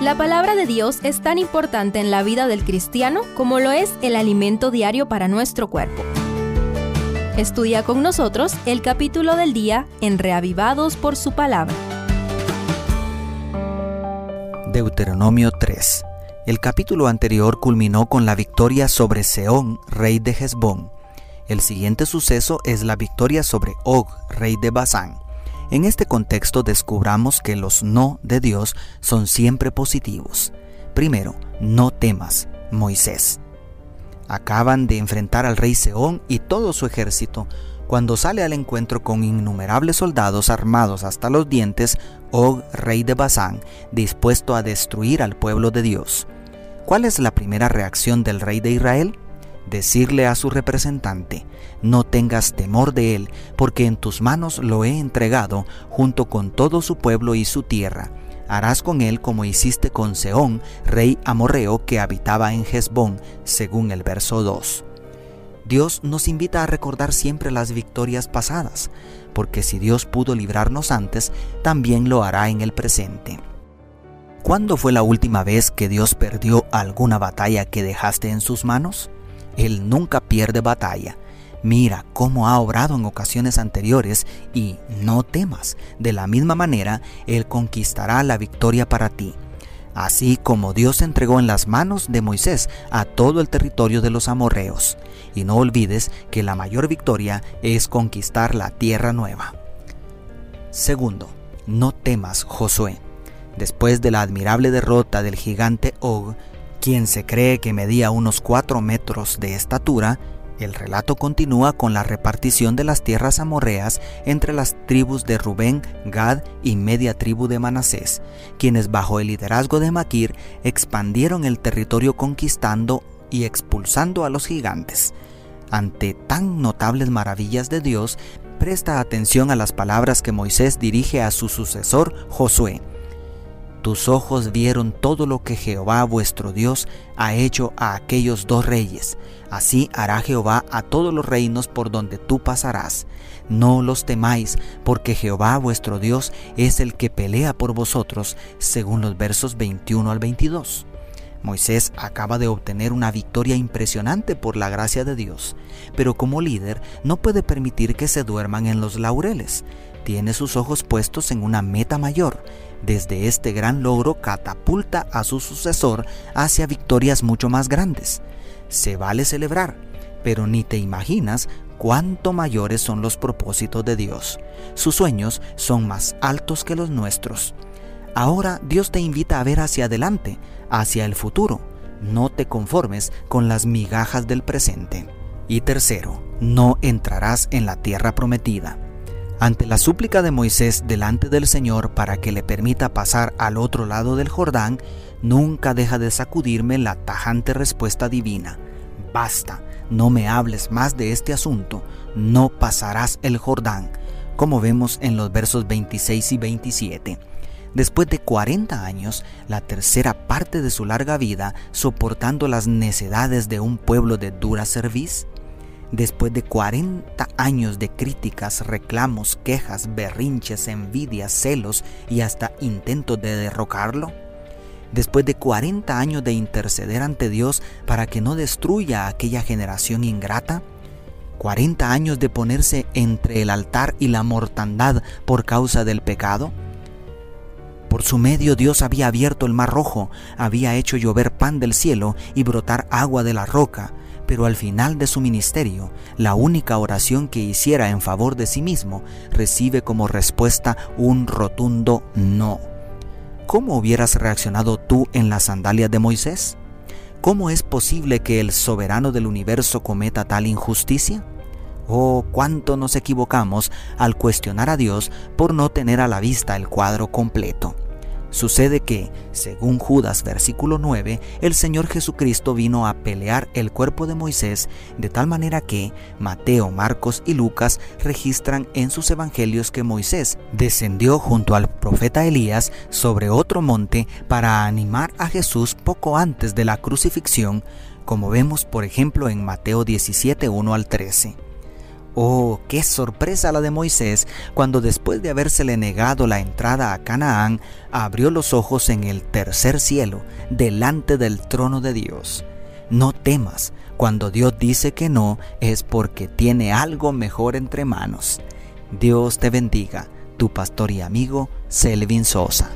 La palabra de Dios es tan importante en la vida del cristiano como lo es el alimento diario para nuestro cuerpo. Estudia con nosotros el capítulo del día en Reavivados por su palabra. Deuteronomio 3. El capítulo anterior culminó con la victoria sobre Seón, rey de Hezbón. El siguiente suceso es la victoria sobre Og, rey de Basán. En este contexto descubramos que los no de Dios son siempre positivos. Primero, no temas, Moisés. Acaban de enfrentar al rey Seón y todo su ejército cuando sale al encuentro con innumerables soldados armados hasta los dientes, Og, rey de Basán, dispuesto a destruir al pueblo de Dios. ¿Cuál es la primera reacción del rey de Israel? Decirle a su representante, no tengas temor de él, porque en tus manos lo he entregado junto con todo su pueblo y su tierra. Harás con él como hiciste con Seón, rey amorreo que habitaba en Hezbón, según el verso 2. Dios nos invita a recordar siempre las victorias pasadas, porque si Dios pudo librarnos antes, también lo hará en el presente. ¿Cuándo fue la última vez que Dios perdió alguna batalla que dejaste en sus manos? Él nunca pierde batalla. Mira cómo ha obrado en ocasiones anteriores y no temas. De la misma manera, Él conquistará la victoria para ti. Así como Dios entregó en las manos de Moisés a todo el territorio de los amorreos. Y no olvides que la mayor victoria es conquistar la tierra nueva. Segundo, no temas, Josué. Después de la admirable derrota del gigante Og, quien se cree que medía unos 4 metros de estatura, el relato continúa con la repartición de las tierras amorreas entre las tribus de Rubén, Gad y media tribu de Manasés, quienes bajo el liderazgo de Maquir expandieron el territorio conquistando y expulsando a los gigantes. Ante tan notables maravillas de Dios, presta atención a las palabras que Moisés dirige a su sucesor Josué. Tus ojos vieron todo lo que Jehová vuestro Dios ha hecho a aquellos dos reyes. Así hará Jehová a todos los reinos por donde tú pasarás. No los temáis, porque Jehová vuestro Dios es el que pelea por vosotros, según los versos 21 al 22. Moisés acaba de obtener una victoria impresionante por la gracia de Dios, pero como líder no puede permitir que se duerman en los laureles. Tiene sus ojos puestos en una meta mayor, desde este gran logro catapulta a su sucesor hacia victorias mucho más grandes. Se vale celebrar, pero ni te imaginas cuánto mayores son los propósitos de Dios. Sus sueños son más altos que los nuestros. Ahora Dios te invita a ver hacia adelante, hacia el futuro. No te conformes con las migajas del presente. Y tercero, no entrarás en la tierra prometida. Ante la súplica de Moisés delante del Señor para que le permita pasar al otro lado del Jordán, nunca deja de sacudirme la tajante respuesta divina. Basta, no me hables más de este asunto, no pasarás el Jordán, como vemos en los versos 26 y 27. Después de 40 años, la tercera parte de su larga vida, soportando las necedades de un pueblo de dura cerviz, Después de 40 años de críticas, reclamos, quejas, berrinches, envidias, celos y hasta intentos de derrocarlo, después de 40 años de interceder ante Dios para que no destruya a aquella generación ingrata, 40 años de ponerse entre el altar y la mortandad por causa del pecado, por su medio Dios había abierto el mar rojo, había hecho llover pan del cielo y brotar agua de la roca, pero al final de su ministerio, la única oración que hiciera en favor de sí mismo recibe como respuesta un rotundo no. ¿Cómo hubieras reaccionado tú en las sandalias de Moisés? ¿Cómo es posible que el soberano del universo cometa tal injusticia? Oh, cuánto nos equivocamos al cuestionar a Dios por no tener a la vista el cuadro completo. Sucede que, según Judas versículo 9, el Señor Jesucristo vino a pelear el cuerpo de Moisés de tal manera que Mateo, Marcos y Lucas registran en sus evangelios que Moisés descendió junto al profeta Elías sobre otro monte para animar a Jesús poco antes de la crucifixión, como vemos por ejemplo en Mateo 17, 1 al 13. Oh, qué sorpresa la de Moisés cuando después de habérsele negado la entrada a Canaán, abrió los ojos en el tercer cielo, delante del trono de Dios. No temas, cuando Dios dice que no, es porque tiene algo mejor entre manos. Dios te bendiga, tu pastor y amigo Selvin Sosa.